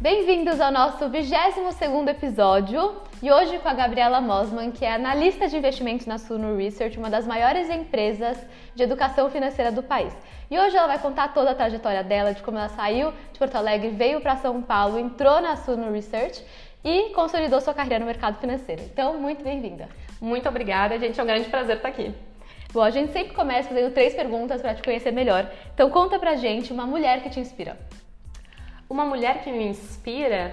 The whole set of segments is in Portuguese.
Bem-vindos ao nosso 22º episódio e hoje com a Gabriela Mosman, que é analista de investimentos na Suno Research, uma das maiores empresas de educação financeira do país. E hoje ela vai contar toda a trajetória dela, de como ela saiu de Porto Alegre, veio para São Paulo, entrou na Suno Research e consolidou sua carreira no mercado financeiro. Então, muito bem-vinda. Muito obrigada, gente. É um grande prazer estar aqui. Bom, a gente sempre começa fazendo três perguntas para te conhecer melhor. Então, conta pra gente uma mulher que te inspira. Uma mulher que me inspira,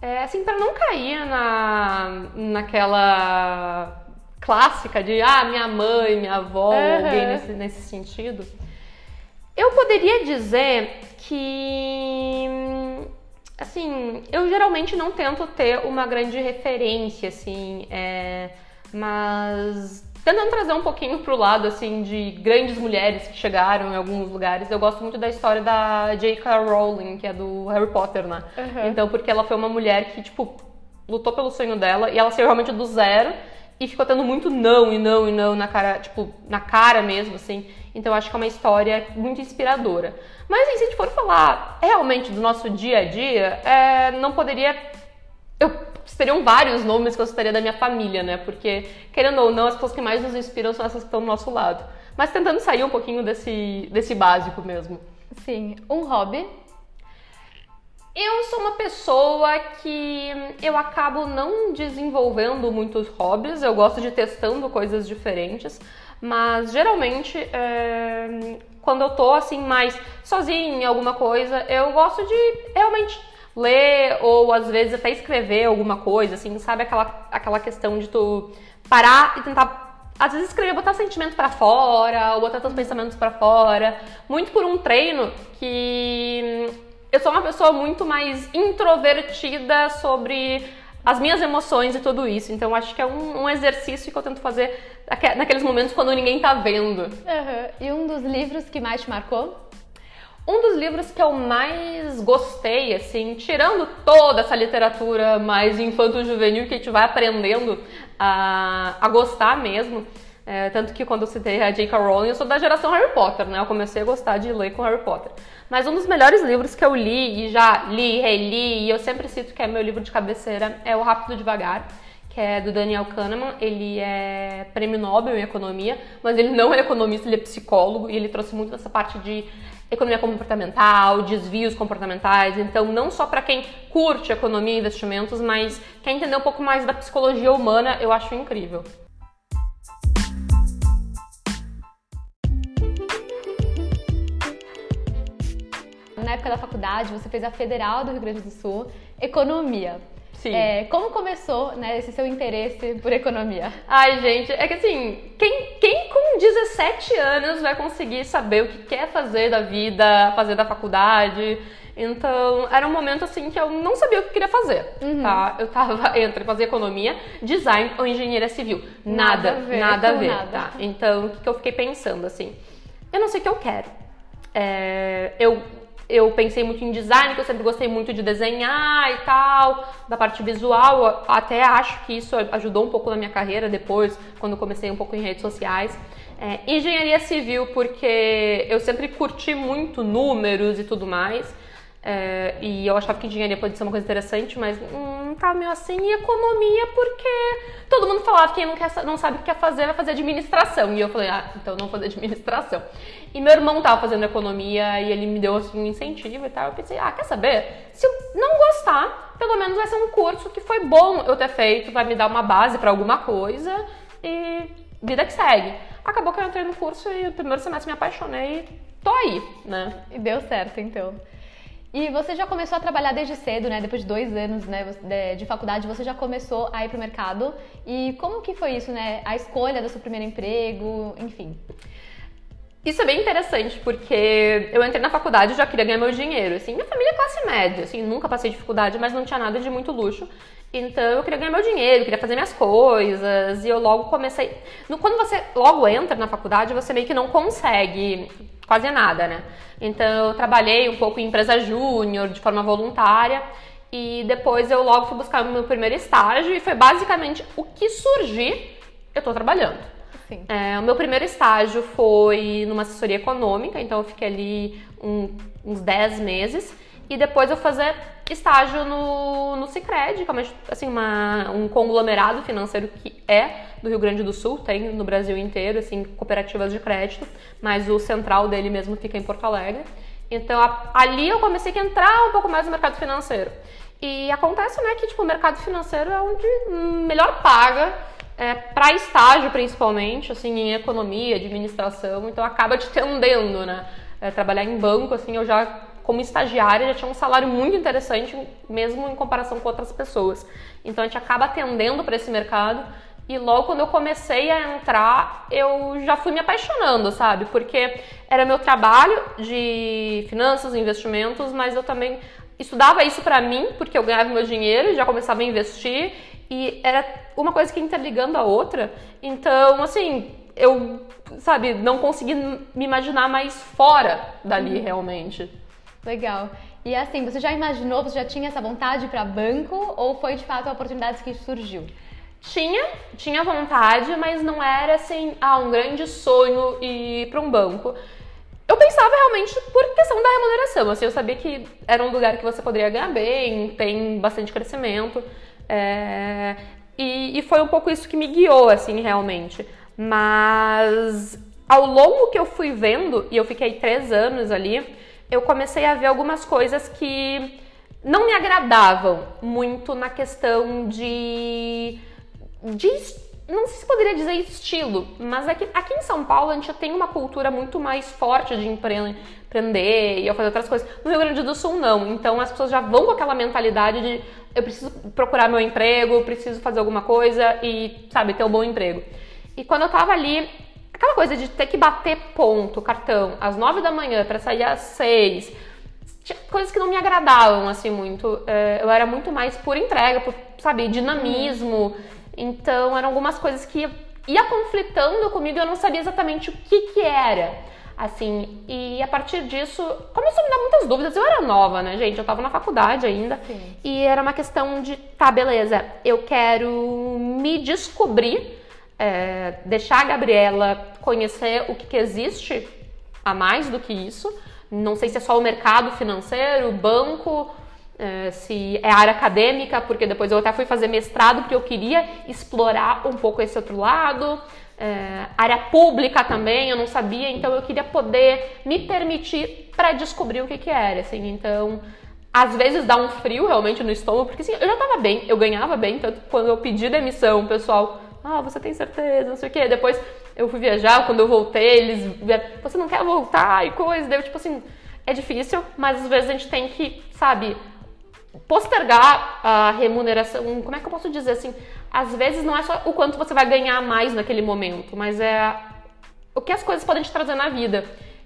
é assim, para não cair na, naquela clássica de ah, minha mãe, minha avó, uhum. alguém nesse, nesse sentido. Eu poderia dizer que assim, eu geralmente não tento ter uma grande referência, assim, é, mas tentando trazer um pouquinho pro lado, assim, de grandes mulheres que chegaram em alguns lugares, eu gosto muito da história da J.K. Rowling, que é do Harry Potter, né? Uhum. Então, porque ela foi uma mulher que, tipo, lutou pelo sonho dela e ela saiu realmente do zero e ficou tendo muito não e não e não na cara, tipo, na cara mesmo, assim. Então eu acho que é uma história muito inspiradora. Mas assim, se a gente for falar realmente do nosso dia a dia, é, não poderia. Eu teriam vários nomes que eu citaria da minha família, né? Porque, querendo ou não, as pessoas que mais nos inspiram são essas que estão do nosso lado. Mas tentando sair um pouquinho desse, desse básico mesmo. Sim. Um hobby? Eu sou uma pessoa que eu acabo não desenvolvendo muitos hobbies, eu gosto de testando coisas diferentes. Mas geralmente, é, quando eu tô assim mais sozinha em alguma coisa, eu gosto de realmente ler ou às vezes até escrever alguma coisa, assim, sabe aquela, aquela questão de tu parar e tentar às vezes escrever, botar sentimento para fora, ou botar teus pensamentos para fora, muito por um treino que eu sou uma pessoa muito mais introvertida sobre as minhas emoções e tudo isso. Então acho que é um, um, exercício que eu tento fazer naqueles momentos quando ninguém tá vendo. Uhum. E um dos livros que mais te marcou? Um dos livros que eu mais gostei, assim, tirando toda essa literatura mais infanto-juvenil que a gente vai aprendendo a, a gostar mesmo, é, tanto que quando eu citei a J.K. Rowling, eu sou da geração Harry Potter, né? Eu comecei a gostar de ler com Harry Potter. Mas um dos melhores livros que eu li, e já li, reli, e eu sempre cito que é meu livro de cabeceira, é O Rápido Devagar, que é do Daniel Kahneman. Ele é prêmio Nobel em economia, mas ele não é economista, ele é psicólogo, e ele trouxe muito dessa parte de economia comportamental, desvios comportamentais. Então, não só para quem curte economia e investimentos, mas quer entender um pouco mais da psicologia humana, eu acho incrível. na época da faculdade, você fez a Federal do Rio Grande do Sul, Economia. Sim. É, como começou né, esse seu interesse por economia? Ai, gente, é que assim, quem, quem com 17 anos vai conseguir saber o que quer fazer da vida, fazer da faculdade? Então, era um momento assim que eu não sabia o que queria fazer, uhum. tá? Eu tava entre fazer economia, design ou engenharia civil. Nada, nada a ver. Nada a ver nada. Tá? Então, o que eu fiquei pensando assim? Eu não sei o que eu quero. É, eu eu pensei muito em design, que eu sempre gostei muito de desenhar e tal, da parte visual. Até acho que isso ajudou um pouco na minha carreira depois, quando comecei um pouco em redes sociais. É, engenharia civil, porque eu sempre curti muito números e tudo mais. É, e eu achava que engenharia pode ser uma coisa interessante, mas hum, tá meio assim. E economia, porque todo mundo falava que quem não, quer, não sabe o que quer fazer vai fazer administração. E eu falei, ah, então não vou fazer administração. E meu irmão tava fazendo economia e ele me deu assim, um incentivo e tal. Eu pensei, ah, quer saber? Se eu não gostar, pelo menos vai ser um curso que foi bom eu ter feito, vai me dar uma base para alguma coisa e vida que segue. Acabou que eu entrei no curso e no primeiro semestre me apaixonei e tô aí, né? E deu certo, então. E você já começou a trabalhar desde cedo, né? Depois de dois anos né, de faculdade, você já começou a ir para o mercado. E como que foi isso, né? A escolha do seu primeiro emprego, enfim. Isso é bem interessante, porque eu entrei na faculdade e já queria ganhar meu dinheiro. Assim, minha família é classe média, assim, nunca passei dificuldade, mas não tinha nada de muito luxo. Então eu queria ganhar meu dinheiro, queria fazer minhas coisas, e eu logo comecei. Quando você logo entra na faculdade, você meio que não consegue quase nada, né? Então eu trabalhei um pouco em empresa júnior, de forma voluntária, e depois eu logo fui buscar o meu primeiro estágio, e foi basicamente o que surgir, eu tô trabalhando. É, o meu primeiro estágio foi numa assessoria econômica, então eu fiquei ali um, uns 10 meses. E depois eu fazer estágio no, no Cicred, que é uma, assim, uma, um conglomerado financeiro que é do Rio Grande do Sul, tem no Brasil inteiro, assim, cooperativas de crédito, mas o central dele mesmo fica em Porto Alegre. Então, a, ali eu comecei a entrar um pouco mais no mercado financeiro. E acontece, né, que tipo, o mercado financeiro é onde melhor paga, é, para estágio principalmente, assim, em economia, administração, então acaba te tendendo, né? É, trabalhar em banco, assim, eu já, como estagiária, já tinha um salário muito interessante, mesmo em comparação com outras pessoas. Então a gente acaba atendendo para esse mercado. E logo quando eu comecei a entrar, eu já fui me apaixonando, sabe? Porque era meu trabalho de finanças, investimentos, mas eu também estudava isso para mim, porque eu ganhava meu dinheiro, já começava a investir e era uma coisa que interligando a outra. Então, assim, eu, sabe, não consegui me imaginar mais fora dali uhum. realmente. Legal. E assim, você já imaginou, você já tinha essa vontade para banco ou foi de fato a oportunidade que surgiu? Tinha, tinha vontade, mas não era assim, ah, um grande sonho ir para um banco. Eu pensava realmente por questão da remuneração, assim, eu sabia que era um lugar que você poderia ganhar bem, tem bastante crescimento, é, e, e foi um pouco isso que me guiou, assim, realmente. Mas ao longo que eu fui vendo, e eu fiquei três anos ali, eu comecei a ver algumas coisas que não me agradavam muito na questão de, de não sei se poderia dizer estilo, mas aqui, aqui em São Paulo a gente tem uma cultura muito mais forte de empreender e fazer outras coisas. No Rio Grande do Sul, não. Então as pessoas já vão com aquela mentalidade de eu preciso procurar meu emprego, preciso fazer alguma coisa e, sabe, ter um bom emprego. E quando eu tava ali, aquela coisa de ter que bater ponto, cartão, às nove da manhã para sair às seis, coisas que não me agradavam, assim, muito. É, eu era muito mais por entrega, por, sabe, dinamismo. Então, eram algumas coisas que ia conflitando comigo e eu não sabia exatamente o que que era. Assim, e a partir disso, começou a me dar muitas dúvidas. Eu era nova, né, gente? Eu tava na faculdade ainda. Sim. E era uma questão de, tá, beleza, eu quero me descobrir, é, deixar a Gabriela conhecer o que, que existe a mais do que isso. Não sei se é só o mercado financeiro, banco, é, se é área acadêmica, porque depois eu até fui fazer mestrado porque eu queria explorar um pouco esse outro lado. É, área pública também, eu não sabia, então eu queria poder me permitir para descobrir o que, que era, assim, então às vezes dá um frio realmente no estômago, porque assim, eu já tava bem, eu ganhava bem, tanto quando eu pedi demissão, pessoal, ah, você tem certeza, não sei o quê, depois eu fui viajar, quando eu voltei, eles você não quer voltar e coisa, deu tipo assim, é difícil, mas às vezes a gente tem que, sabe, postergar a remuneração, como é que eu posso dizer assim? Às vezes não é só o quanto você vai ganhar mais naquele momento, mas é o que as coisas podem te trazer na vida.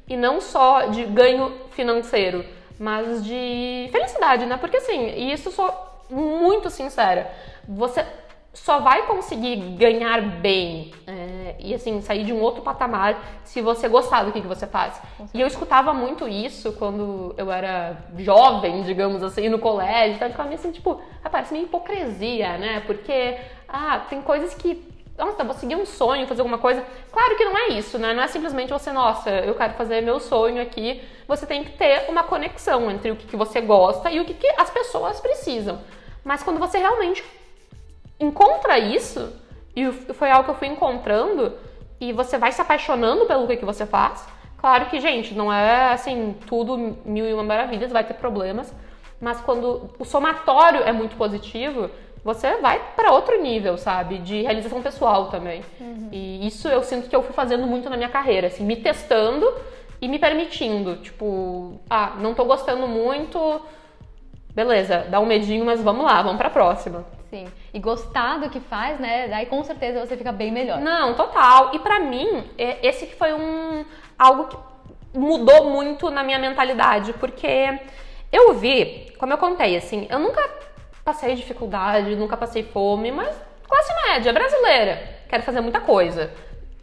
E não só de ganho financeiro, mas de felicidade, né? Porque assim, e isso sou muito sincera. Você só vai conseguir ganhar bem é, e assim sair de um outro patamar se você gostar do que, que você faz. E eu escutava muito isso quando eu era jovem, digamos assim, no colégio. Então eu ficava meio assim, tipo, ah, parece meio hipocrisia, né? Porque, ah, tem coisas que nossa, vou seguir um sonho, fazer alguma coisa. Claro que não é isso, né? Não é simplesmente você, nossa, eu quero fazer meu sonho aqui. Você tem que ter uma conexão entre o que, que você gosta e o que, que as pessoas precisam. Mas quando você realmente encontra isso, e foi algo que eu fui encontrando, e você vai se apaixonando pelo que, que você faz. Claro que, gente, não é assim, tudo mil e uma maravilhas, vai ter problemas, mas quando o somatório é muito positivo, você vai para outro nível, sabe? De realização pessoal também. Uhum. E isso eu sinto que eu fui fazendo muito na minha carreira, assim, me testando e me permitindo. Tipo, ah, não tô gostando muito, beleza, dá um medinho, mas vamos lá, vamos pra próxima. Sim. E gostar do que faz, né? Daí com certeza você fica bem melhor. Não, total. E para mim, esse que foi um algo que mudou muito na minha mentalidade, porque eu vi, como eu contei, assim, eu nunca passei dificuldade, nunca passei fome, mas classe média, brasileira, quero fazer muita coisa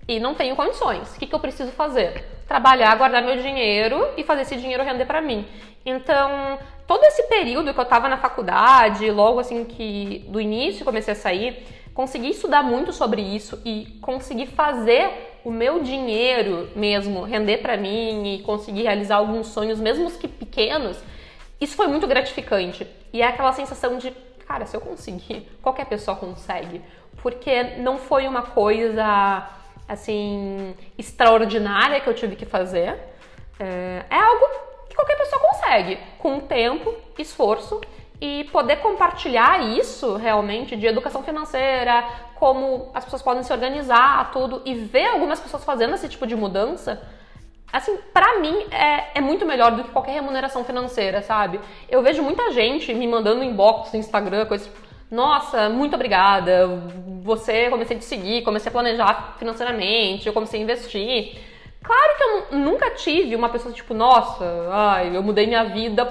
e não tenho condições. O que, que eu preciso fazer? Trabalhar, guardar meu dinheiro e fazer esse dinheiro render para mim. Então, todo esse período que eu estava na faculdade, logo assim que do início comecei a sair, consegui estudar muito sobre isso e consegui fazer o meu dinheiro mesmo render para mim e conseguir realizar alguns sonhos, mesmo que pequenos. isso foi muito gratificante. E é aquela sensação de, cara, se eu conseguir, qualquer pessoa consegue. Porque não foi uma coisa, assim, extraordinária que eu tive que fazer. É, é algo que qualquer pessoa consegue, com tempo, esforço e poder compartilhar isso realmente de educação financeira, como as pessoas podem se organizar, tudo, e ver algumas pessoas fazendo esse tipo de mudança, assim, pra mim é, é muito melhor do que qualquer remuneração financeira, sabe? Eu vejo muita gente me mandando inbox no Instagram, coisas nossa, muito obrigada, você comecei a te seguir, comecei a planejar financeiramente, eu comecei a investir. Claro que eu nunca tive uma pessoa tipo, nossa, ai, eu mudei minha vida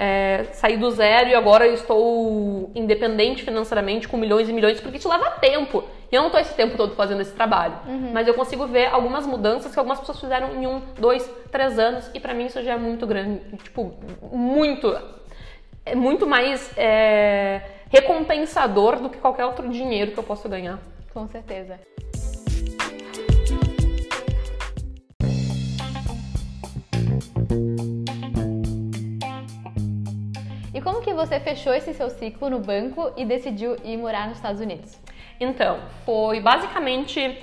é, sair do zero e agora eu estou independente financeiramente com milhões e milhões, porque isso leva tempo. E eu não estou esse tempo todo fazendo esse trabalho. Uhum. Mas eu consigo ver algumas mudanças que algumas pessoas fizeram em um, dois, três anos, e para mim isso já é muito grande. Tipo, muito. É muito mais é, recompensador do que qualquer outro dinheiro que eu possa ganhar. Com certeza. E como que você fechou esse seu ciclo no banco e decidiu ir morar nos Estados Unidos? Então, foi basicamente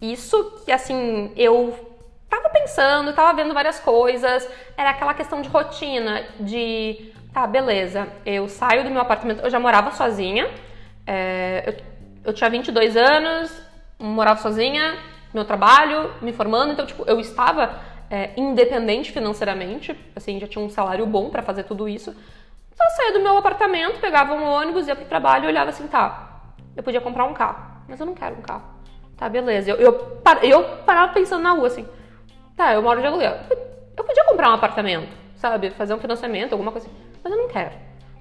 isso que assim, eu tava pensando, tava vendo várias coisas, era aquela questão de rotina, de tá, beleza, eu saio do meu apartamento, eu já morava sozinha, é, eu, eu tinha 22 anos, morava sozinha, meu trabalho, me formando, então, tipo, eu estava é, independente financeiramente, assim, já tinha um salário bom para fazer tudo isso, então eu saía do meu apartamento, pegava um ônibus, ia pro trabalho e olhava assim, tá, eu podia comprar um carro, mas eu não quero um carro. Tá, beleza. Eu, eu, eu parava pensando na rua assim, tá, eu moro de aluguel. Eu podia comprar um apartamento, sabe? Fazer um financiamento, alguma coisa assim, mas eu não quero.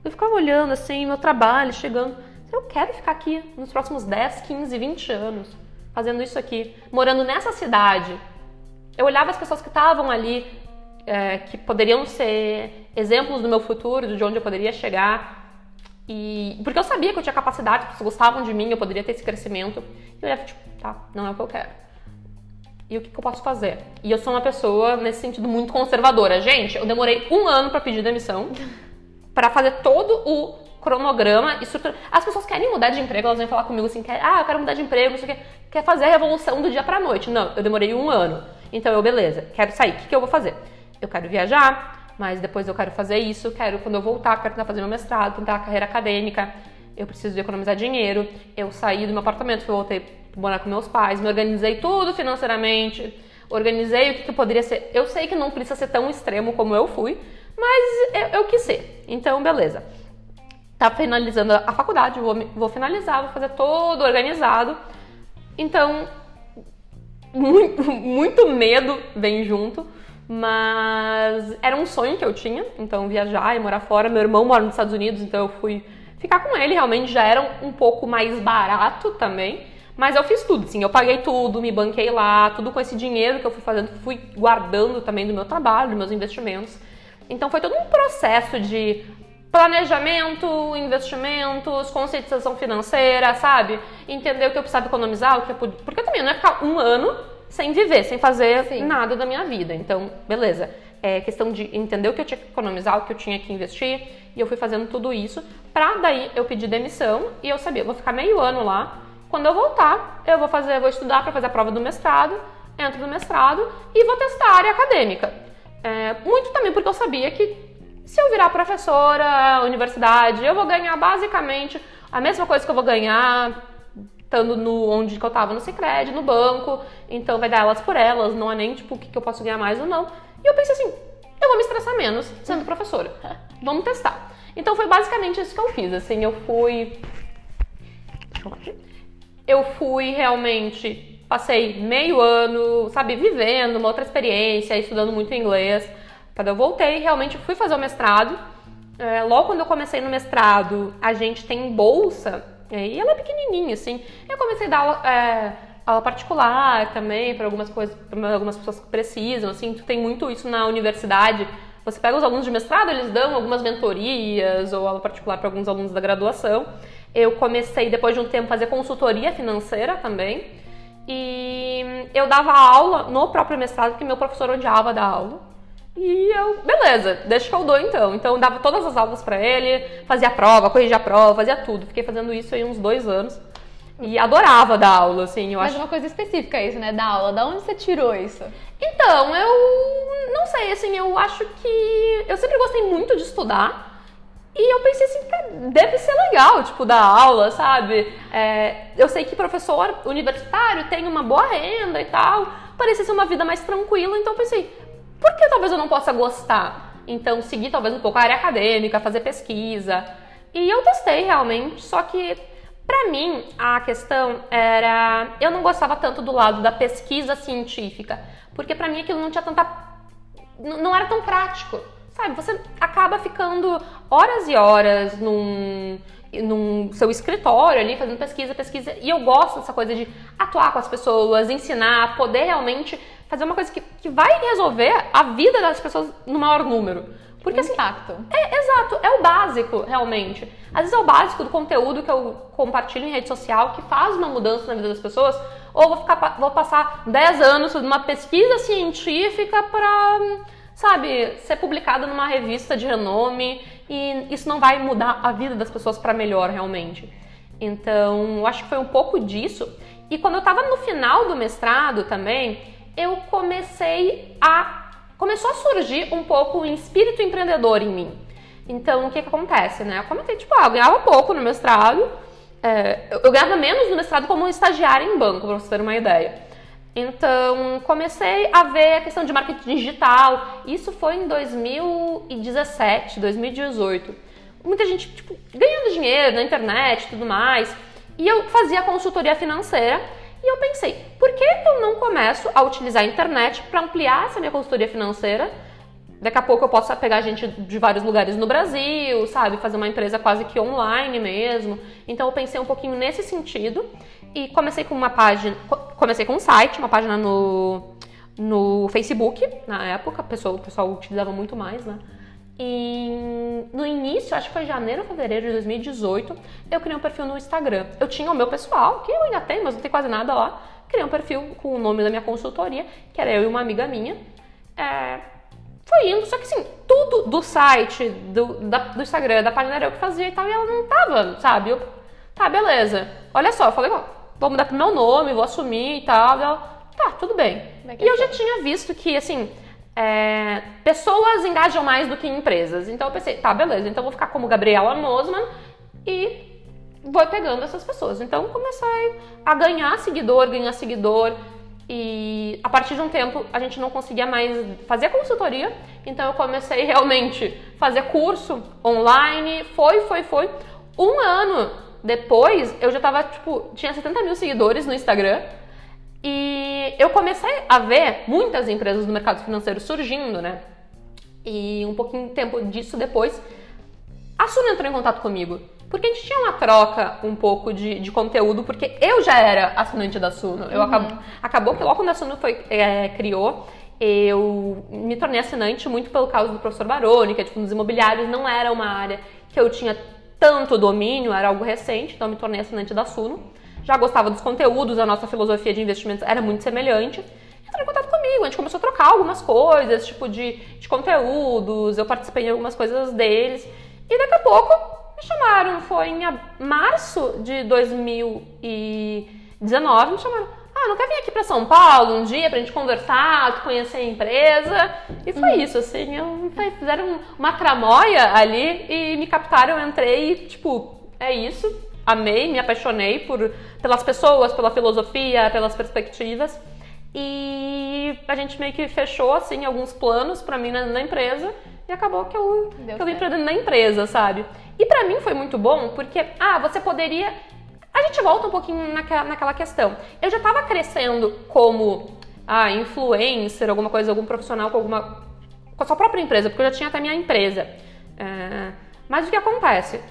Eu ficava olhando assim, meu trabalho, chegando. Eu quero ficar aqui nos próximos 10, 15, 20 anos, fazendo isso aqui, morando nessa cidade. Eu olhava as pessoas que estavam ali, é, que poderiam ser exemplos do meu futuro, de onde eu poderia chegar. E porque eu sabia que eu tinha capacidade, que eles gostavam de mim, eu poderia ter esse crescimento. E eu olhava tipo, tá, não é o que eu quero. E o que, que eu posso fazer? E eu sou uma pessoa nesse sentido muito conservadora. Gente, eu demorei um ano para pedir demissão, para fazer todo o cronograma e estrutura. As pessoas querem mudar de emprego, elas vêm falar comigo assim, quer, ah, eu quero mudar de emprego, não sei o quê, quer fazer a revolução do dia pra noite. Não, eu demorei um ano. Então eu, beleza, quero sair, o que, que eu vou fazer? eu quero viajar, mas depois eu quero fazer isso, quero quando eu voltar, quero tentar fazer meu mestrado, tentar a carreira acadêmica, eu preciso economizar dinheiro. Eu saí do meu apartamento, voltei para morar com meus pais, me organizei tudo financeiramente, organizei o que, que poderia ser. Eu sei que não precisa ser tão extremo como eu fui, mas eu, eu quis ser. Então, beleza. Tá finalizando a faculdade, vou, vou finalizar, vou fazer todo organizado. Então, muito, muito medo vem junto mas era um sonho que eu tinha, então viajar e morar fora. Meu irmão mora nos Estados Unidos, então eu fui ficar com ele. Realmente já era um pouco mais barato também. Mas eu fiz tudo, sim. Eu paguei tudo, me banquei lá, tudo com esse dinheiro que eu fui fazendo, fui guardando também do meu trabalho, dos meus investimentos. Então foi todo um processo de planejamento, investimentos, conscientização financeira, sabe? Entender o que eu precisava economizar, o que eu podia. Porque eu também não ia ficar um ano sem viver, sem fazer Sim. nada da minha vida. Então, beleza. É questão de entender o que eu tinha que economizar, o que eu tinha que investir, e eu fui fazendo tudo isso. Pra daí eu pedir demissão e eu sabia, eu vou ficar meio ano lá. Quando eu voltar, eu vou fazer, vou estudar para fazer a prova do mestrado, entro no mestrado e vou testar a área acadêmica. É, muito também porque eu sabia que se eu virar professora, universidade, eu vou ganhar basicamente a mesma coisa que eu vou ganhar estando no onde que eu tava no Sicredi, no banco, então vai dar elas por elas, não é nem tipo o que, que eu posso ganhar mais ou não. E eu pensei assim, eu vou me estressar menos sendo professora. Vamos testar. Então foi basicamente isso que eu fiz, assim, eu fui eu fui realmente passei meio ano, sabe, vivendo uma outra experiência, estudando muito inglês. Quando eu voltei, realmente fui fazer o mestrado. É, logo quando eu comecei no mestrado, a gente tem bolsa e ela é pequenininha, assim. Eu comecei a dar aula, é, aula particular também para algumas coisas, para algumas pessoas que precisam, assim. Tu tem muito isso na universidade. Você pega os alunos de mestrado, eles dão algumas mentorias ou aula particular para alguns alunos da graduação. Eu comecei, depois de um tempo, a fazer consultoria financeira também. E eu dava aula no próprio mestrado, porque meu professor odiava dar aula. E eu, beleza, deixa que eu dou então. Então eu dava todas as aulas para ele, fazia prova, corrigia a prova, fazia tudo. Fiquei fazendo isso aí uns dois anos. E adorava dar aula, assim, eu Mas acho. uma coisa específica isso, né? Da aula. Da onde você tirou isso? Então, eu não sei, assim, eu acho que eu sempre gostei muito de estudar. E eu pensei assim, deve ser legal, tipo, dar aula, sabe? É, eu sei que professor universitário tem uma boa renda e tal. Parecia ser uma vida mais tranquila, então pensei, por que talvez eu não possa gostar? Então, seguir talvez um pouco a área acadêmica, fazer pesquisa. E eu testei realmente, só que pra mim a questão era. Eu não gostava tanto do lado da pesquisa científica, porque pra mim aquilo não tinha tanta. Não era tão prático. Sabe, você acaba ficando horas e horas num, num seu escritório ali, fazendo pesquisa, pesquisa. E eu gosto dessa coisa de atuar com as pessoas, ensinar, poder realmente fazer uma coisa que, que vai resolver a vida das pessoas no maior número. Porque assim, Impacto. é, exato, é o básico, realmente. Às vezes é o básico do conteúdo que eu compartilho em rede social que faz uma mudança na vida das pessoas, ou vou, ficar, vou passar 10 anos numa pesquisa científica pra, sabe, ser publicada numa revista de renome e isso não vai mudar a vida das pessoas pra melhor, realmente. Então, eu acho que foi um pouco disso. E quando eu tava no final do mestrado também, eu comecei a começou a surgir um pouco o espírito empreendedor em mim. Então, o que que acontece, né? Eu comentei, tipo, ah, eu ganhava pouco no mestrado, é, eu, ganhava menos no mestrado como estagiária em banco, pra vocês terem uma ideia. Então, comecei a ver a questão de marketing digital. Isso foi em 2017, 2018. Muita gente, tipo, ganhando dinheiro na internet e tudo mais. E eu fazia consultoria financeira. E eu pensei, por que eu não começo a utilizar a internet para ampliar essa minha consultoria financeira? Daqui a pouco eu posso pegar gente de vários lugares no Brasil, sabe? Fazer uma empresa quase que online mesmo. Então eu pensei um pouquinho nesse sentido e comecei com uma página, co- comecei com um site, uma página no, no Facebook, na época, o pessoal, o pessoal utilizava muito mais, né? E no início, acho que foi janeiro fevereiro de 2018, eu criei um perfil no Instagram. Eu tinha o meu pessoal, que eu ainda tenho, mas não tem quase nada lá. Criei um perfil com o nome da minha consultoria, que era eu e uma amiga minha. É, foi indo, só que assim, tudo do site, do, da- do Instagram, da página era eu que fazia e tal, e ela não tava, sabe? Eu, tá, beleza. Olha só, eu falei, ó, vou mudar pro meu nome, vou assumir e tal. E ela, tá, tudo bem. Que E eu é já bom. tinha visto que, assim, é, pessoas engajam mais do que empresas. Então eu pensei, tá, beleza, então eu vou ficar como Gabriela Mosman e vou pegando essas pessoas. Então comecei a ganhar seguidor, ganhar seguidor. E a partir de um tempo a gente não conseguia mais fazer consultoria, então eu comecei realmente a fazer curso online, foi, foi, foi. Um ano depois eu já tava, tipo, tinha 70 mil seguidores no Instagram. E eu comecei a ver muitas empresas do mercado financeiro surgindo, né? E um pouquinho de tempo disso depois, a Suno entrou em contato comigo. Porque a gente tinha uma troca um pouco de, de conteúdo, porque eu já era assinante da Suno. Eu acabo, acabou que logo quando a Suno foi, é, criou, eu me tornei assinante muito pelo causa do professor Baroni, que é tipo, nos imobiliários não era uma área que eu tinha tanto domínio, era algo recente, então me tornei assinante da Suno. Já gostava dos conteúdos, a nossa filosofia de investimentos era muito semelhante. Entrou em contato comigo, a gente começou a trocar algumas coisas, tipo de, de conteúdos, eu participei em algumas coisas deles. E daqui a pouco me chamaram, foi em março de 2019, me chamaram. Ah, não quer vir aqui pra São Paulo um dia pra gente conversar, tu conhecer a empresa? E foi isso, assim, eu, fizeram uma tramóia ali e me captaram, eu entrei e, tipo, é isso. Amei, me apaixonei por, pelas pessoas, pela filosofia, pelas perspectivas. E a gente meio que fechou, assim, alguns planos pra mim na, na empresa. E acabou que eu, Deu que eu vim pra dentro da empresa, sabe? E pra mim foi muito bom, porque, ah, você poderia. A gente volta um pouquinho naquela, naquela questão. Eu já tava crescendo como ah, influencer, alguma coisa, algum profissional com alguma. com a sua própria empresa, porque eu já tinha até minha empresa. É, Mas o que acontece?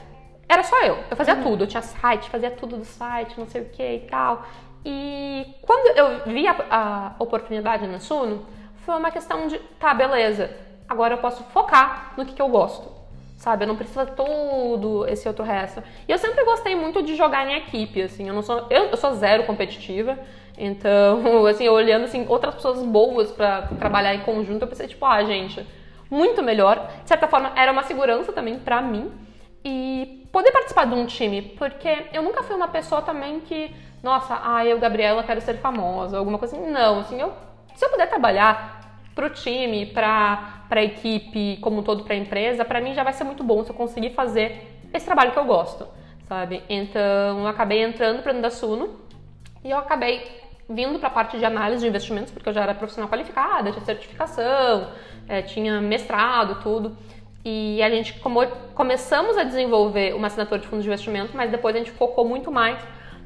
Era só eu. Eu fazia tudo. Eu tinha site, fazia tudo do site, não sei o que e tal. E quando eu vi a, a oportunidade na Suno, foi uma questão de, tá, beleza, agora eu posso focar no que, que eu gosto. Sabe, eu não preciso todo esse outro resto. E eu sempre gostei muito de jogar em equipe, assim. Eu não sou, eu, eu sou zero competitiva. Então, assim, olhando assim, outras pessoas boas para trabalhar em conjunto, eu pensei, tipo, ah, gente, muito melhor. De certa forma, era uma segurança também para mim. E poder participar de um time, porque eu nunca fui uma pessoa também que, nossa, ah, eu, Gabriela, quero ser famosa, alguma coisa assim. Não, assim, eu, se eu puder trabalhar pro time, pra, pra equipe, como um todo, pra empresa, para mim já vai ser muito bom se eu conseguir fazer esse trabalho que eu gosto, sabe? Então, eu acabei entrando para dentro da Suno e eu acabei vindo para a parte de análise de investimentos, porque eu já era profissional qualificada, tinha certificação, é, tinha mestrado, tudo. E a gente como, começamos a desenvolver uma assinatura de fundos de investimento, mas depois a gente focou muito mais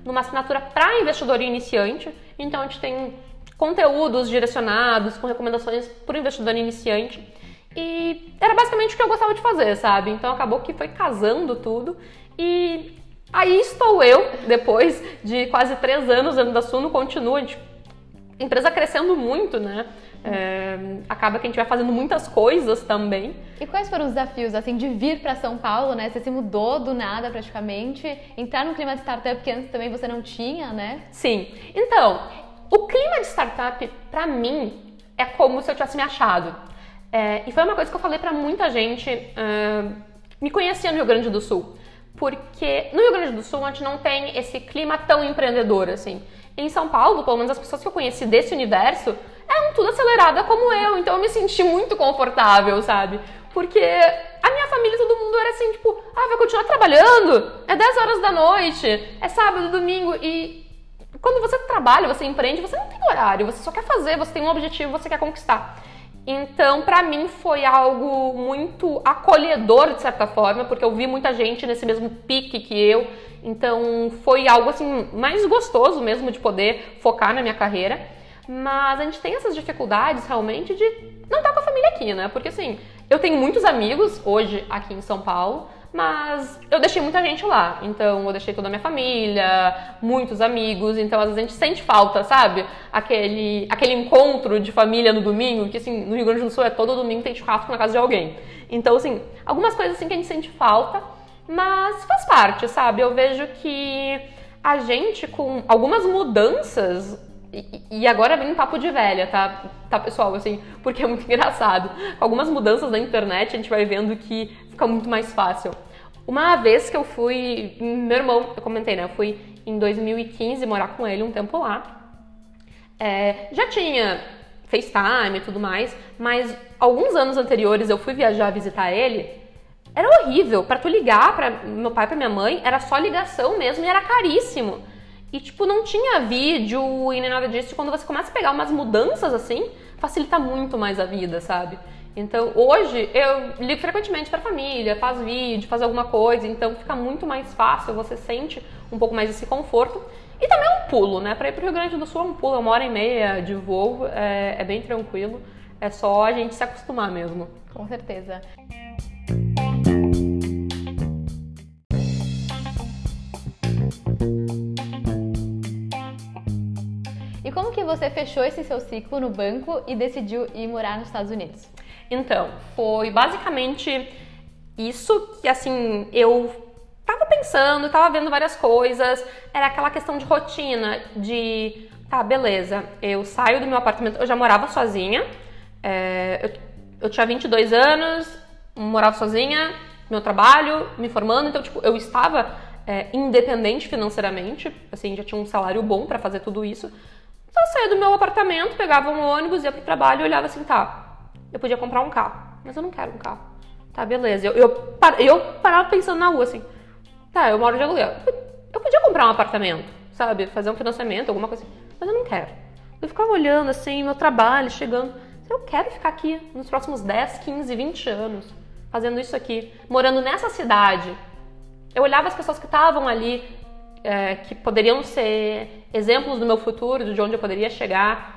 numa assinatura para investidor iniciante. Então a gente tem conteúdos direcionados com recomendações para o investidor iniciante. E era basicamente o que eu gostava de fazer, sabe? Então acabou que foi casando tudo. E aí estou eu, depois de quase três anos dentro da Suno, continua, a gente, empresa crescendo muito, né? É, acaba que a gente vai fazendo muitas coisas também. E quais foram os desafios, assim, de vir para São Paulo, né? Você se mudou do nada praticamente, entrar no clima de startup que antes também você não tinha, né? Sim. Então, o clima de startup, para mim, é como se eu tivesse me achado. É, e foi uma coisa que eu falei para muita gente uh, me conhecia no Rio Grande do Sul. Porque no Rio Grande do Sul a gente não tem esse clima tão empreendedor assim. Em São Paulo, pelo menos as pessoas que eu conheci desse universo, eram tudo acelerada como eu, então eu me senti muito confortável, sabe? Porque a minha família, todo mundo era assim, tipo, ah, vai continuar trabalhando? É 10 horas da noite, é sábado, domingo, e quando você trabalha, você empreende, você não tem horário, você só quer fazer, você tem um objetivo, você quer conquistar. Então, para mim foi algo muito acolhedor de certa forma, porque eu vi muita gente nesse mesmo pique que eu. Então, foi algo assim mais gostoso mesmo de poder focar na minha carreira. Mas a gente tem essas dificuldades realmente de não estar tá com a família aqui, né? Porque assim, eu tenho muitos amigos hoje aqui em São Paulo, mas eu deixei muita gente lá. Então eu deixei toda a minha família, muitos amigos, então às vezes a gente sente falta, sabe? Aquele, aquele encontro de família no domingo, que assim, no Rio Grande do Sul é todo domingo tem churrasco na casa de alguém. Então assim, algumas coisas assim que a gente sente falta, mas faz parte, sabe? Eu vejo que a gente com algumas mudanças e, agora vem um papo de velha, tá? Tá, pessoal? Assim, porque é muito engraçado. Com algumas mudanças na internet, a gente vai vendo que fica muito mais fácil. Uma vez que eu fui. Meu irmão, eu comentei, né? Eu fui em 2015 morar com ele um tempo lá. É, já tinha FaceTime e tudo mais, mas alguns anos anteriores eu fui viajar visitar ele. Era horrível. Para tu ligar para meu pai pra minha mãe, era só ligação mesmo e era caríssimo. E, tipo, não tinha vídeo e nem nada disso. Quando você começa a pegar umas mudanças assim, facilita muito mais a vida, sabe? Então, hoje eu ligo frequentemente para a família, faz vídeo, faz alguma coisa, então fica muito mais fácil, você sente um pouco mais esse conforto. E também é um pulo, né? Para ir para o Rio Grande do Sul é um pulo, é uma hora e meia de voo, é, é bem tranquilo, é só a gente se acostumar mesmo. Com certeza. como que você fechou esse seu ciclo no banco e decidiu ir morar nos Estados Unidos? Então, foi basicamente isso que assim, eu tava pensando, tava vendo várias coisas, era aquela questão de rotina, de tá, beleza, eu saio do meu apartamento, eu já morava sozinha, é, eu, eu tinha 22 anos, morava sozinha, meu trabalho, me formando, então, tipo, eu estava é, independente financeiramente, assim, já tinha um salário bom para fazer tudo isso, então eu saía do meu apartamento, pegava um ônibus, ia pro trabalho e olhava assim, tá, eu podia comprar um carro, mas eu não quero um carro. Tá, beleza. Eu, eu, eu parava pensando na rua assim, tá, eu moro de aluguel. Eu podia comprar um apartamento, sabe? Fazer um financiamento, alguma coisa assim, mas eu não quero. Eu ficava olhando assim, meu trabalho, chegando. Eu quero ficar aqui nos próximos 10, 15, 20 anos, fazendo isso aqui, morando nessa cidade. Eu olhava as pessoas que estavam ali, é, que poderiam ser exemplos do meu futuro, de onde eu poderia chegar.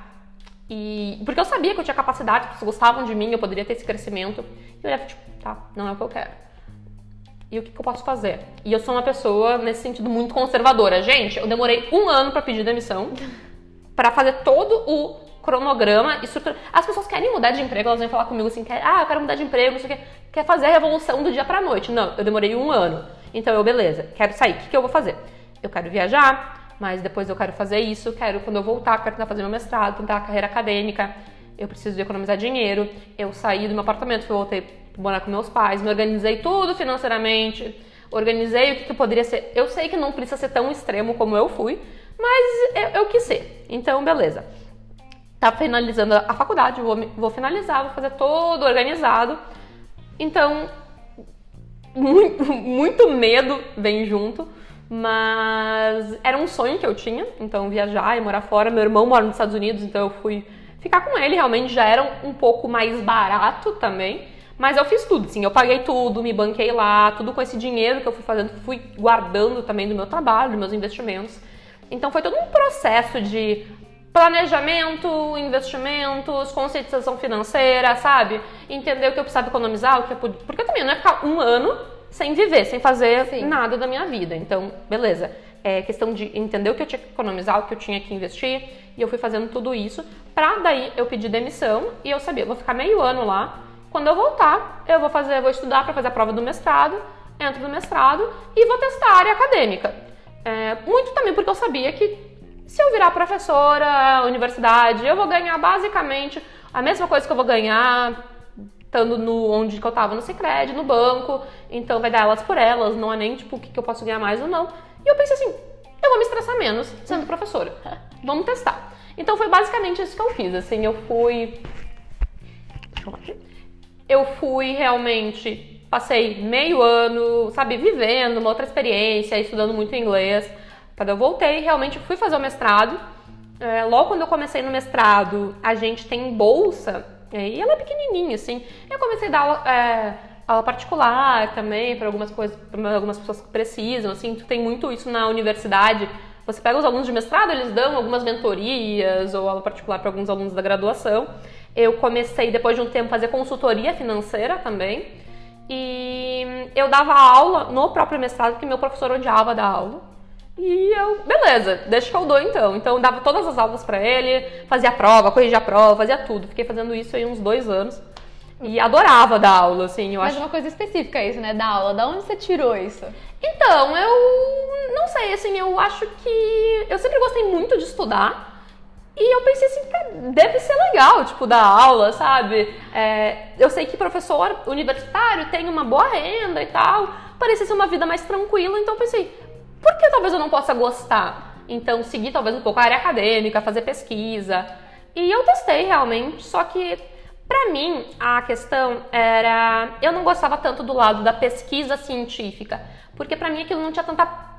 E porque eu sabia que eu tinha capacidade, que pessoas gostavam de mim, eu poderia ter esse crescimento. E eu olhava, tipo, tá, não é o que eu quero. E o que, que eu posso fazer? E eu sou uma pessoa, nesse sentido, muito conservadora. Gente, eu demorei um ano para pedir demissão, para fazer todo o cronograma, estrutura. As pessoas querem mudar de emprego, elas vêm falar comigo assim, quer, ah, eu quero mudar de emprego, não sei o quê. Quer fazer a revolução do dia pra noite. Não, eu demorei um ano. Então eu, beleza, quero sair, o que, que eu vou fazer? eu quero viajar, mas depois eu quero fazer isso, quero quando eu voltar, quero tentar fazer meu mestrado, tentar a carreira acadêmica, eu preciso economizar dinheiro. Eu saí do meu apartamento, voltei para morar com meus pais, me organizei tudo financeiramente, organizei o que, que poderia ser. Eu sei que não precisa ser tão extremo como eu fui, mas eu, eu quis ser. Então, beleza. Tá finalizando a faculdade, vou, vou finalizar, vou fazer todo organizado. Então, muito, muito medo vem junto, mas era um sonho que eu tinha, então viajar e morar fora. Meu irmão mora nos Estados Unidos, então eu fui ficar com ele, realmente já era um pouco mais barato também. Mas eu fiz tudo, sim, eu paguei tudo, me banquei lá, tudo com esse dinheiro que eu fui fazendo, fui guardando também do meu trabalho, dos meus investimentos. Então foi todo um processo de planejamento, investimentos, conscientização financeira, sabe? Entender o que eu precisava economizar, o que eu podia... Porque eu também não ia ficar um ano sem viver, sem fazer Sim. nada da minha vida. Então, beleza. É questão de entender o que eu tinha que economizar, o que eu tinha que investir. E eu fui fazendo tudo isso. Pra daí eu pedir demissão e eu sabia, eu vou ficar meio ano lá quando eu voltar, eu vou fazer, vou estudar para fazer a prova do mestrado, entro no mestrado e vou testar a área acadêmica. É, muito também porque eu sabia que se eu virar professora, universidade, eu vou ganhar basicamente a mesma coisa que eu vou ganhar estando no onde que eu tava no Sicredi, no banco, então vai dar elas por elas, não é nem tipo o que, que eu posso ganhar mais ou não. E eu pensei assim, eu vou me estressar menos sendo professora. Vamos testar. Então foi basicamente isso que eu fiz, assim, eu fui eu fui realmente, passei meio ano, sabe, vivendo uma outra experiência, estudando muito inglês. Quando eu voltei, realmente fui fazer o mestrado. É, logo quando eu comecei no mestrado, a gente tem bolsa, e ela é pequenininha, assim. Eu comecei a dar aula, é, aula particular também para algumas coisas, para algumas pessoas que precisam, assim. Tu tem muito isso na universidade. Você pega os alunos de mestrado, eles dão algumas mentorias ou aula particular para alguns alunos da graduação. Eu comecei, depois de um tempo, a fazer consultoria financeira também. E eu dava aula no próprio mestrado, porque meu professor odiava dar aula. E eu, beleza, deixa que eu dou então. Então dava todas as aulas para ele, fazia a prova, corrigia a prova, fazia tudo. Fiquei fazendo isso aí uns dois anos. E adorava dar aula, assim, eu Mas acho. uma coisa específica isso, né? Da aula. Da onde você tirou isso? Então, eu não sei, assim, eu acho que. Eu sempre gostei muito de estudar. E eu pensei assim, deve ser legal, tipo, dar aula, sabe? É, eu sei que professor universitário tem uma boa renda e tal, parecia ser uma vida mais tranquila, então eu pensei, por que talvez eu não possa gostar? Então, seguir talvez um pouco a área acadêmica, fazer pesquisa. E eu testei realmente, só que para mim a questão era, eu não gostava tanto do lado da pesquisa científica, porque para mim aquilo não tinha tanta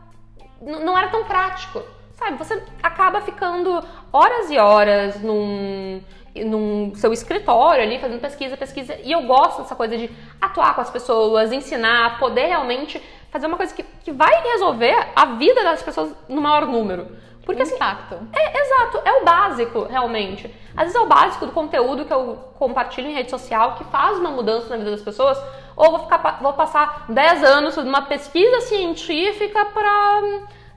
não era tão prático sabe, você acaba ficando horas e horas num, num seu escritório ali, fazendo pesquisa, pesquisa. E eu gosto dessa coisa de atuar com as pessoas, ensinar, poder realmente fazer uma coisa que, que vai resolver a vida das pessoas no maior número. Porque assim, impacto. É, exato, é o básico, realmente. Às vezes é o básico do conteúdo que eu compartilho em rede social que faz uma mudança na vida das pessoas, ou vou, ficar, vou passar 10 anos numa pesquisa científica para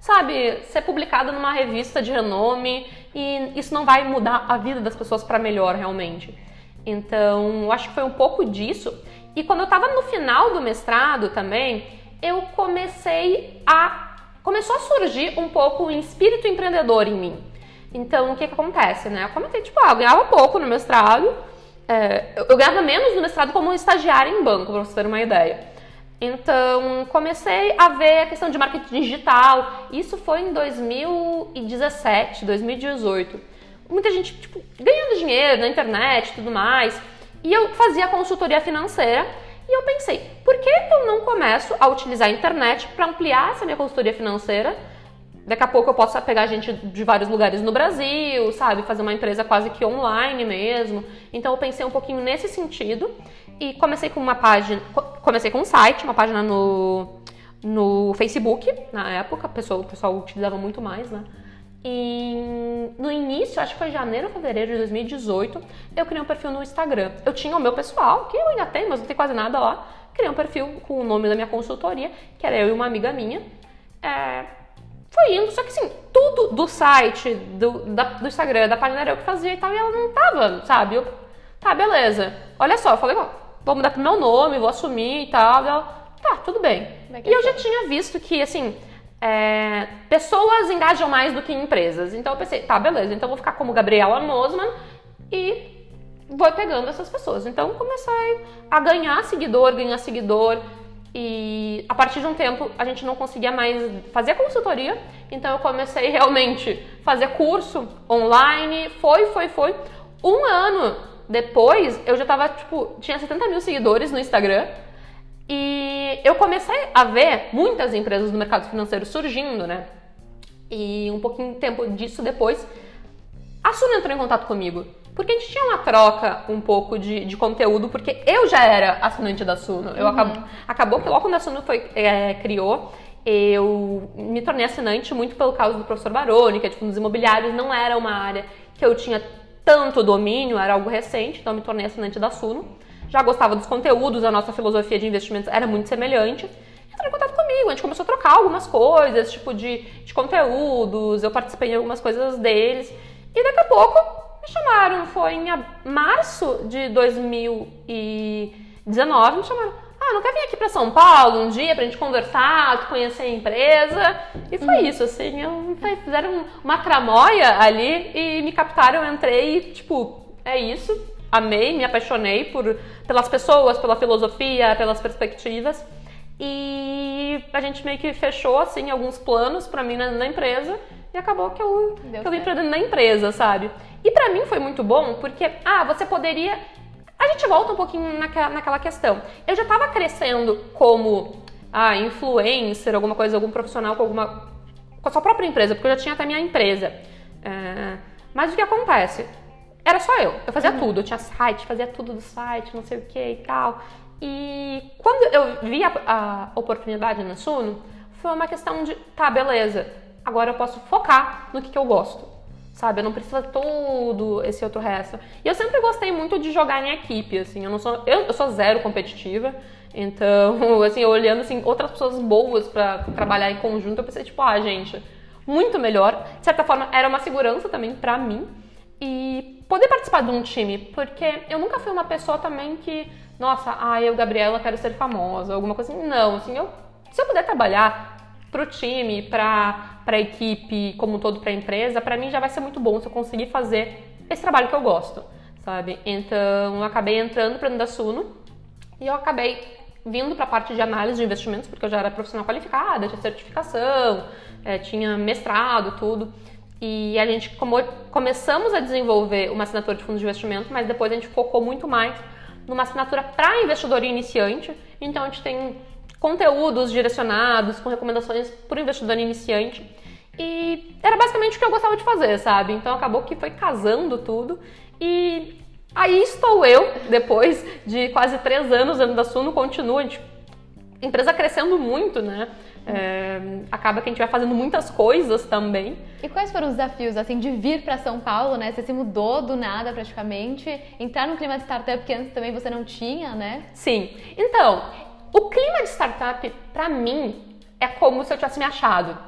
sabe, ser publicado numa revista de renome e isso não vai mudar a vida das pessoas para melhor realmente. Então, eu acho que foi um pouco disso. E quando eu estava no final do mestrado também, eu comecei a começou a surgir um pouco o espírito empreendedor em mim. Então, o que que acontece, né? Eu comentei, tipo, ah, eu ganhava pouco no mestrado, é, eu ganhava menos no mestrado como estagiária em banco, para você ter uma ideia. Então, comecei a ver a questão de marketing digital. Isso foi em 2017, 2018. Muita gente, tipo, ganhando dinheiro na internet e tudo mais. E eu fazia consultoria financeira. E eu pensei, por que eu não começo a utilizar a internet para ampliar essa minha consultoria financeira? Daqui a pouco eu posso pegar gente de vários lugares no Brasil, sabe? Fazer uma empresa quase que online mesmo. Então eu pensei um pouquinho nesse sentido. E comecei com uma página, comecei com um site, uma página no, no Facebook, na época, o pessoal, o pessoal utilizava muito mais, né? E no início, acho que foi janeiro ou fevereiro de 2018, eu criei um perfil no Instagram. Eu tinha o meu pessoal, que eu ainda tenho, mas não tem quase nada lá. Criei um perfil com o nome da minha consultoria, que era eu e uma amiga minha. É, foi indo, só que assim, tudo do site, do, da, do Instagram, da página era eu que fazia e tal, e ela não tava, sabe? Eu, tá, beleza. Olha só, eu falei, ó, vou mudar pro meu nome, vou assumir e tal. Ela, tá, tudo bem. e eu já tinha visto que, assim, é, pessoas engajam mais do que empresas. Então eu pensei, tá, beleza, então eu vou ficar como Gabriela Mosman e vou pegando essas pessoas. Então comecei a ganhar seguidor, ganhar seguidor. E a partir de um tempo a gente não conseguia mais fazer consultoria, então eu comecei realmente fazer curso online. Foi, foi, foi. Um ano depois eu já tava, tipo, tinha 70 mil seguidores no Instagram. E eu comecei a ver muitas empresas do mercado financeiro surgindo, né? E um pouquinho de tempo disso depois, a Suno entrou em contato comigo. Porque a gente tinha uma troca um pouco de, de conteúdo, porque eu já era assinante da Suno. Eu uhum. acabou, acabou que logo quando a Suno foi, é, criou, eu me tornei assinante muito pelo causa do professor Baroni, que é tipo, nos imobiliários não era uma área que eu tinha tanto domínio, era algo recente, então eu me tornei assinante da Suno já gostava dos conteúdos, a nossa filosofia de investimentos era muito semelhante. Entrou em contato comigo, a gente começou a trocar algumas coisas, tipo de, de conteúdos, eu participei de algumas coisas deles. E daqui a pouco me chamaram, foi em março de 2019, me chamaram. Ah, não quer vir aqui para São Paulo um dia pra gente conversar, conhecer a empresa? E foi uhum. isso, assim, eu, fizeram uma tramóia ali e me captaram, eu entrei e, tipo, é isso amei, me apaixonei por, pelas pessoas, pela filosofia, pelas perspectivas. E a gente meio que fechou, assim, alguns planos para mim na, na, empresa e acabou que eu, que eu vim pra dentro da empresa, sabe? E para mim foi muito bom porque, ah, você poderia. A gente volta um pouquinho naquela, naquela questão. Eu já tava crescendo como ah, influencer, alguma coisa, algum profissional com alguma. com a sua própria empresa, porque eu já tinha até minha empresa. É... Mas o que acontece? Era só eu. Eu fazia uhum. tudo. Eu tinha site, fazia tudo do site, não sei o que e tal. E quando eu vi a, a oportunidade na Suno, foi uma questão de, tá, beleza, agora eu posso focar no que, que eu gosto. Sabe, eu não preciso todo esse outro resto. E eu sempre gostei muito de jogar em equipe, assim, eu não sou, eu, eu sou zero competitiva, então, assim, olhando assim, outras pessoas boas para trabalhar em conjunto, eu pensei, tipo, ah, gente, muito melhor. De certa forma, era uma segurança também para mim, e poder participar de um time, porque eu nunca fui uma pessoa também que, nossa, ah, eu, Gabriela, quero ser famosa, alguma coisa assim. Não, assim, eu, se eu puder trabalhar pro time, pra, pra equipe, como um todo, pra empresa, para mim já vai ser muito bom se eu conseguir fazer esse trabalho que eu gosto, sabe? Então, eu acabei entrando para dentro da Suno e eu acabei vindo para a parte de análise de investimentos, porque eu já era profissional qualificada, tinha certificação, é, tinha mestrado, tudo. E a gente começamos a desenvolver uma assinatura de fundo de investimento, mas depois a gente focou muito mais numa assinatura para investidor iniciante. Então a gente tem conteúdos direcionados com recomendações para o investidor iniciante. E era basicamente o que eu gostava de fazer, sabe? Então acabou que foi casando tudo. E aí estou eu, depois de quase três anos dentro da Suno, continua, a gente, empresa crescendo muito, né? É, acaba que a gente vai fazendo muitas coisas também. E quais foram os desafios, assim, de vir para São Paulo, né? Você se mudou do nada praticamente, entrar no clima de startup que antes também você não tinha, né? Sim. Então, o clima de startup, para mim, é como se eu tivesse me achado.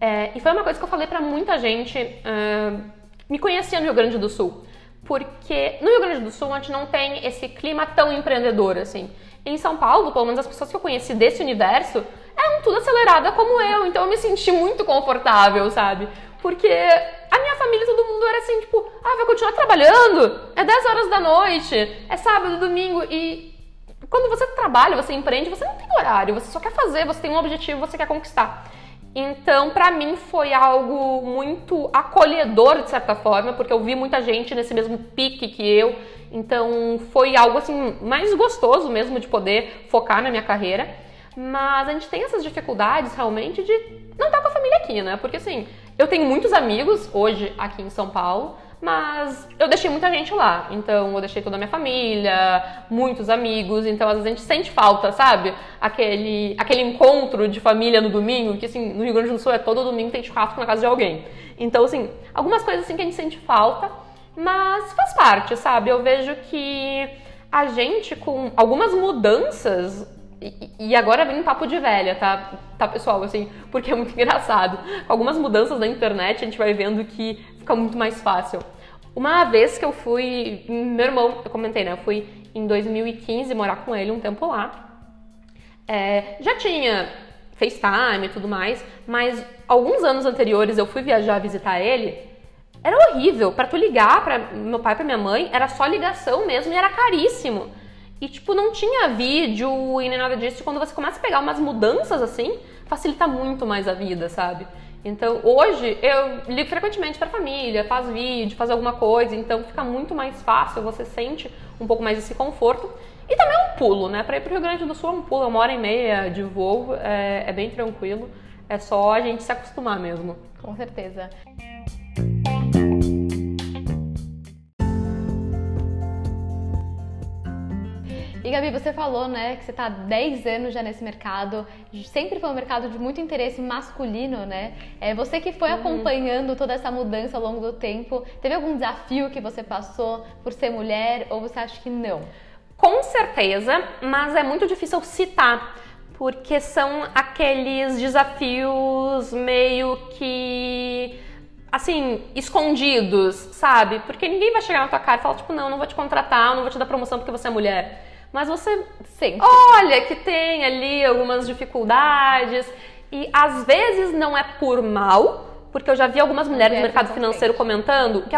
É, e foi uma coisa que eu falei para muita gente uh, me conhecia no Rio Grande do Sul. Porque no Rio Grande do Sul a gente não tem esse clima tão empreendedor assim. Em São Paulo, pelo menos as pessoas que eu conheci desse universo, eram tudo acelerada como eu, então eu me senti muito confortável, sabe? Porque a minha família, todo mundo era assim, tipo, ah, vai continuar trabalhando? É 10 horas da noite, é sábado, domingo, e quando você trabalha, você empreende, você não tem horário, você só quer fazer, você tem um objetivo, você quer conquistar. Então, para mim foi algo muito acolhedor de certa forma, porque eu vi muita gente nesse mesmo pique que eu. Então, foi algo assim mais gostoso mesmo de poder focar na minha carreira. Mas a gente tem essas dificuldades realmente de não estar com a família aqui, né? Porque assim, eu tenho muitos amigos hoje aqui em São Paulo, mas eu deixei muita gente lá. Então eu deixei toda a minha família, muitos amigos, então às vezes a gente sente falta, sabe? Aquele, aquele encontro de família no domingo, que assim, no Rio Grande do Sul é todo domingo tem churrasco na casa de alguém. Então, assim, algumas coisas assim que a gente sente falta, mas faz parte, sabe? Eu vejo que a gente com algumas mudanças e, agora vem um papo de velha, tá? Tá, pessoal, assim, porque é muito engraçado. Com algumas mudanças na internet, a gente vai vendo que fica muito mais fácil. Uma vez que eu fui. Meu irmão, eu comentei, né? Eu fui em 2015 morar com ele um tempo lá. É, já tinha FaceTime e tudo mais, mas alguns anos anteriores eu fui viajar visitar ele, era horrível. Para tu ligar para meu pai, para minha mãe, era só ligação mesmo e era caríssimo. E tipo, não tinha vídeo e nem nada disso. E quando você começa a pegar umas mudanças assim, facilita muito mais a vida, sabe? Então, hoje eu ligo frequentemente para a família, faz vídeo, faz alguma coisa, então fica muito mais fácil, você sente um pouco mais esse conforto. E também é um pulo, né? Para ir para o Rio Grande do Sul é um pulo, é uma hora e meia de voo, é, é bem tranquilo. É só a gente se acostumar mesmo. Com certeza. E Gabi, você falou, né, que você está há 10 anos já nesse mercado, sempre foi um mercado de muito interesse masculino, né? É, você que foi uhum. acompanhando toda essa mudança ao longo do tempo, teve algum desafio que você passou por ser mulher ou você acha que não? Com certeza, mas é muito difícil citar, porque são aqueles desafios meio que assim, escondidos, sabe? Porque ninguém vai chegar na tua cara e falar, tipo, não, não vou te contratar, não vou te dar promoção porque você é mulher mas você sente. Olha que tem ali algumas dificuldades e às vezes não é por mal, porque eu já vi algumas mulheres no mercado financeiro comentando, que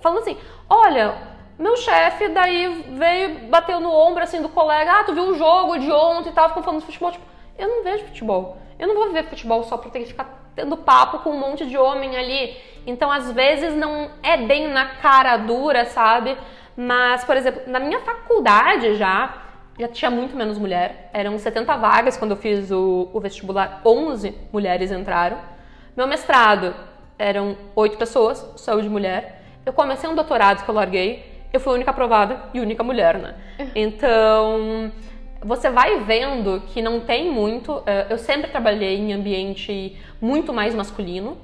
falando assim: "Olha, meu chefe daí veio, bateu no ombro assim do colega, ah, tu viu o jogo de ontem e tal, ficou falando de futebol, tipo, eu não vejo futebol. Eu não vou ver futebol só pra ter que ficar tendo papo com um monte de homem ali. Então, às vezes, não é bem na cara dura, sabe? Mas, por exemplo, na minha faculdade já, já tinha muito menos mulher. Eram 70 vagas quando eu fiz o, o vestibular, 11 mulheres entraram. Meu mestrado eram 8 pessoas, saúde mulher. Eu comecei um doutorado que eu larguei, eu fui a única aprovada e única mulher, né? Então, você vai vendo que não tem muito. Eh, eu sempre trabalhei em ambiente muito mais masculino.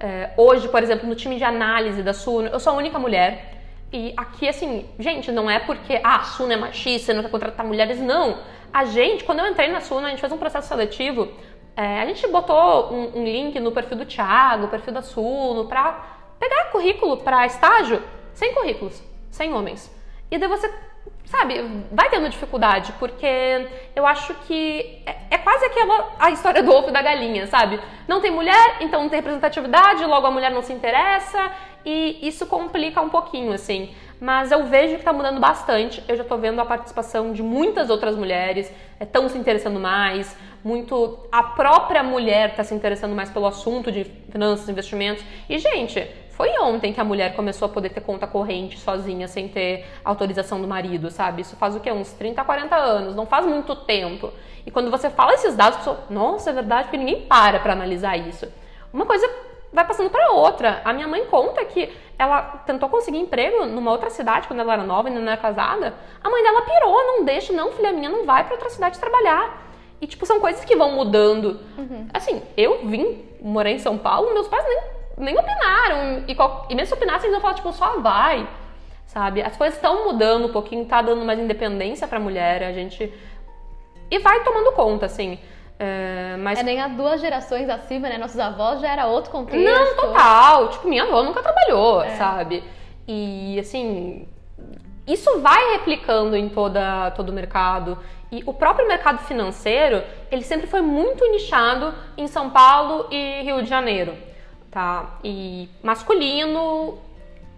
Eh, hoje, por exemplo, no time de análise da Suno, eu sou a única mulher. E aqui, assim, gente, não é porque ah, a Suno é machista, não quer contratar mulheres, não. A gente, quando eu entrei na Suno, a gente fez um processo seletivo, é, a gente botou um, um, link no perfil do Thiago, perfil da Suno, pra pegar currículo para estágio, sem currículos, sem homens. E daí você, sabe, vai tendo dificuldade, porque eu acho que é, é quase aquela a história do ovo e da galinha, sabe? Não tem mulher, então não tem representatividade, logo a mulher não se interessa, e isso complica um pouquinho, assim. Mas eu vejo que está mudando bastante. Eu já estou vendo a participação de muitas outras mulheres, estão é, se interessando mais, muito. A própria mulher está se interessando mais pelo assunto de finanças, investimentos. E, gente, foi ontem que a mulher começou a poder ter conta corrente sozinha, sem ter autorização do marido, sabe? Isso faz o quê? Uns 30, 40 anos, não faz muito tempo. E quando você fala esses dados, você nossa, é verdade, porque ninguém para para analisar isso. Uma coisa vai passando para outra. A minha mãe conta que ela tentou conseguir emprego numa outra cidade quando ela era nova, ainda não era casada. A mãe dela pirou, não deixa, não, filha minha, não vai para outra cidade trabalhar. E, tipo, são coisas que vão mudando. Uhum. Assim, eu vim morar em São Paulo, meus pais nem, nem opinaram. E, e mesmo se opinassem, eles vão falar, tipo, só vai. Sabe? As coisas estão mudando um pouquinho, tá dando mais independência pra mulher, a gente. E vai tomando conta, assim. É, mas... é nem há duas gerações acima, né? Nossos avós já era outro contexto. Não, total. Tipo, minha avó nunca trabalhou, é. sabe? E assim, isso vai replicando em toda, todo o mercado. E o próprio mercado financeiro, ele sempre foi muito nichado em São Paulo e Rio de Janeiro, tá? E masculino.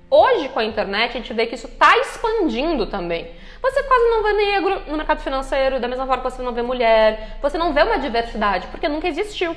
Hoje, com a internet, a gente vê que isso está expandindo também. Você quase não vê negro no mercado financeiro, da mesma forma que você não vê mulher, você não vê uma diversidade, porque nunca existiu.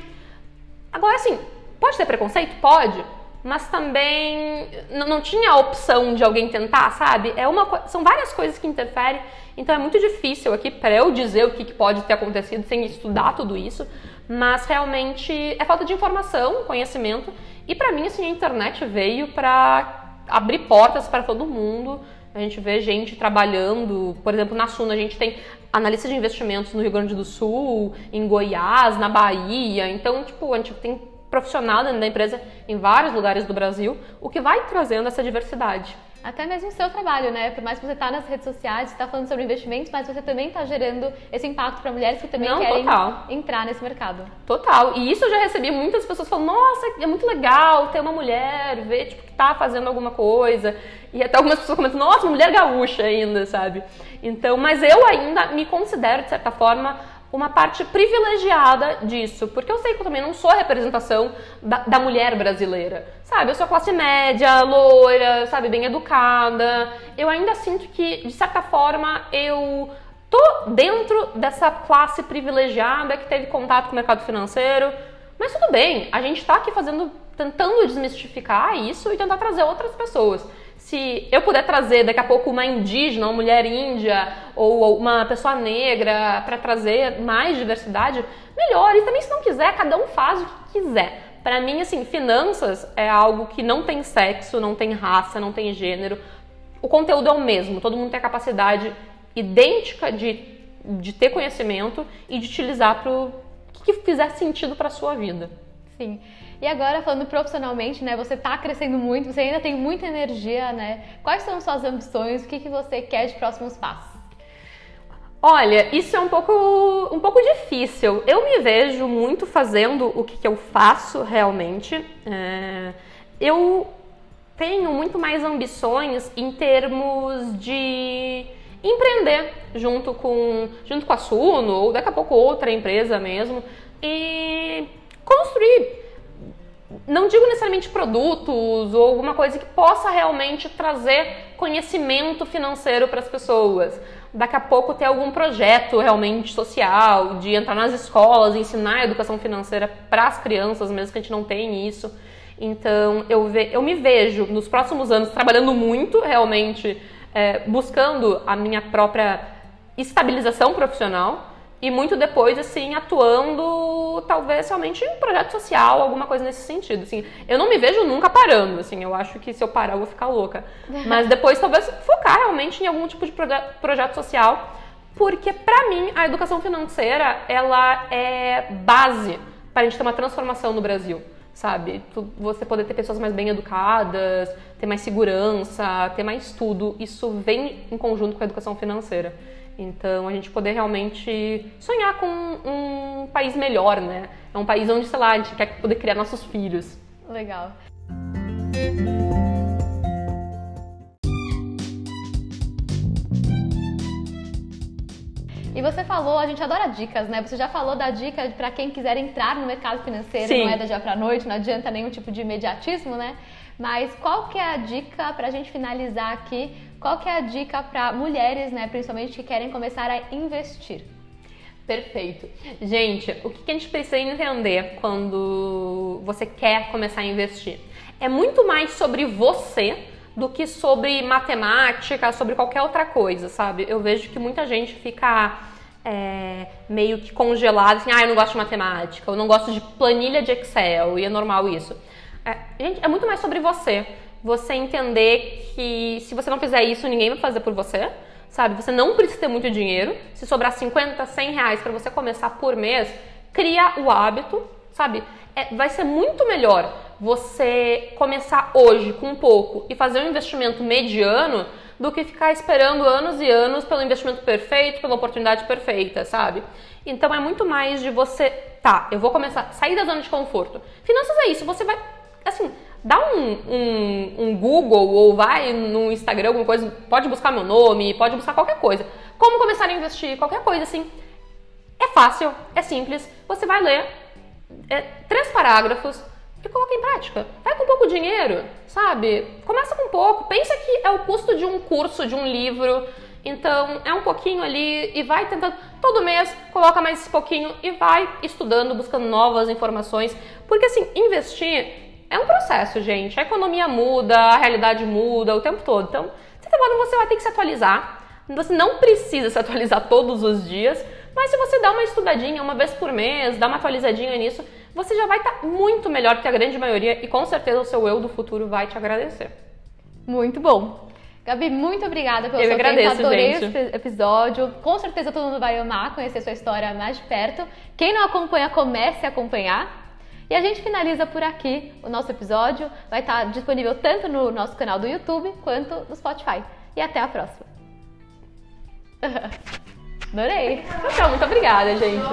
Agora, assim, pode ter preconceito? Pode. Mas também não, tinha a opção de alguém tentar, sabe? É uma, são várias coisas que interferem, então é muito difícil aqui para eu dizer o que, que pode ter acontecido sem estudar tudo isso, mas realmente é falta de informação, conhecimento, e para mim assim a internet veio para abrir portas para todo mundo a gente vê gente trabalhando, por exemplo, na Suno a gente tem analista de investimentos no Rio Grande do Sul, em Goiás, na Bahia. Então, tipo, a gente tem profissional dentro da empresa em vários lugares do Brasil, o que vai trazendo essa diversidade. Até mesmo o seu trabalho, né? Por mais que você está nas redes sociais, está falando sobre investimentos, mas você também está gerando esse impacto para mulheres que também Não, querem total. entrar nesse mercado. Total. E isso eu já recebi muitas pessoas falando, nossa, é muito legal ter uma mulher, ver tipo, que está fazendo alguma coisa. E até algumas pessoas comentam, nossa, mulher gaúcha ainda, sabe? Então, mas eu ainda me considero, de certa forma, uma parte privilegiada disso, porque eu sei que eu também não sou a representação da, da, mulher brasileira, sabe? Eu sou classe média, loira, sabe, bem educada. Eu ainda sinto que, de certa forma, eu tô dentro dessa classe privilegiada que teve contato com o mercado financeiro, mas tudo bem, a gente está aqui fazendo, tentando desmistificar isso e tentar trazer outras pessoas se eu puder trazer daqui a pouco uma indígena, uma mulher índia ou uma pessoa negra para trazer mais diversidade, melhor. E também se não quiser, cada um faz o que quiser. Para mim, assim, finanças é algo que não tem sexo, não tem raça, não tem gênero. O conteúdo é o mesmo, todo mundo tem a capacidade idêntica de, de ter conhecimento e de utilizar para o que fizer sentido para sua vida. Sim. E agora, falando profissionalmente, né? Você está crescendo muito, você ainda tem muita energia, né? Quais são suas ambições? O que, que você quer de próximos passos? Olha, isso é um pouco, um pouco difícil. Eu me vejo muito fazendo o que, que eu faço realmente. É, eu tenho muito mais ambições em termos de empreender junto com, junto com a Suno, ou daqui a pouco outra empresa mesmo, e construir não digo necessariamente produtos ou alguma coisa que possa realmente trazer conhecimento financeiro para as pessoas. Daqui a pouco ter algum projeto realmente social, de entrar nas escolas, ensinar a educação financeira para as crianças, mesmo que a gente não tenha isso. Então, eu, ve eu me vejo nos próximos anos trabalhando muito, realmente, é, buscando a minha própria estabilização profissional e muito depois, assim, atuando talvez somente em projeto social, alguma coisa nesse sentido, assim. Eu não me vejo nunca parando, assim, eu acho que se eu parar eu vou ficar louca. Mas depois talvez focar realmente em algum tipo de projeto social, porque para mim a educação financeira, ela é base para a gente ter uma transformação no Brasil, sabe? Você poder ter pessoas mais bem educadas, ter mais segurança, ter mais tudo, isso vem em conjunto com a educação financeira. Então, a gente poder realmente sonhar com um país melhor, né? É um país onde, sei lá, a gente quer poder criar nossos filhos. Legal. E você falou, a gente adora dicas, né? Você já falou da dica para quem quiser entrar no mercado financeiro, Sim. não é da dia para noite, não adianta nenhum tipo de imediatismo, né? Mas qual que é a dica para a gente finalizar aqui qual que é a dica para mulheres, né, principalmente que querem começar a investir? Perfeito. Gente, o que a gente precisa entender quando você quer começar a investir? É muito mais sobre você do que sobre matemática, sobre qualquer outra coisa, sabe? Eu vejo que muita gente fica é, meio que congelada, assim, ah, eu não gosto de matemática, eu não gosto de planilha de Excel, e é normal isso. É, gente, é muito mais sobre você você entender que se você não fizer isso, ninguém vai fazer por você, sabe? Você não precisa ter muito dinheiro. Se sobrar 50, 100 reais para você começar por mês, cria o hábito, sabe? É, vai ser muito melhor você começar hoje com pouco e fazer um investimento mediano do que ficar esperando anos e anos pelo investimento perfeito, pela oportunidade perfeita, sabe? Então é muito mais de você, tá, eu vou começar, sair da zona de conforto. Finanças é isso, você vai, assim, dá um, um, um, Google ou vai no Instagram, alguma coisa, pode buscar meu nome, pode buscar qualquer coisa. Como começar a investir, qualquer coisa assim. É fácil, é simples. Você vai ler é, três parágrafos e coloca em prática. Vai com pouco dinheiro, sabe? Começa com pouco. Pensa que é o custo de um curso, de um livro. Então, é um pouquinho ali e vai tentando. Todo mês, coloca mais esse pouquinho e vai estudando, buscando novas informações. Porque, assim, investir é um processo, gente. A economia muda, a realidade muda o tempo todo. Então, de certa forma, você vai ter que se atualizar. Você não precisa se atualizar todos os dias, mas se você dá uma estudadinha uma vez por mês, dá uma atualizadinha nisso, você já vai estar tá muito melhor que a grande maioria e com certeza o seu eu do futuro vai te agradecer. Muito bom. Gabi, muito obrigada pelo Eu seu agradeço, tempo. Adorei gente. esse episódio. Com certeza todo mundo vai amar conhecer sua história mais de perto. Quem não acompanha, comece a acompanhar. E a gente finaliza por aqui o nosso episódio. Vai estar disponível tanto no nosso canal do YouTube quanto no Spotify. E até a próxima. Adorei. Então, muito obrigada, gente.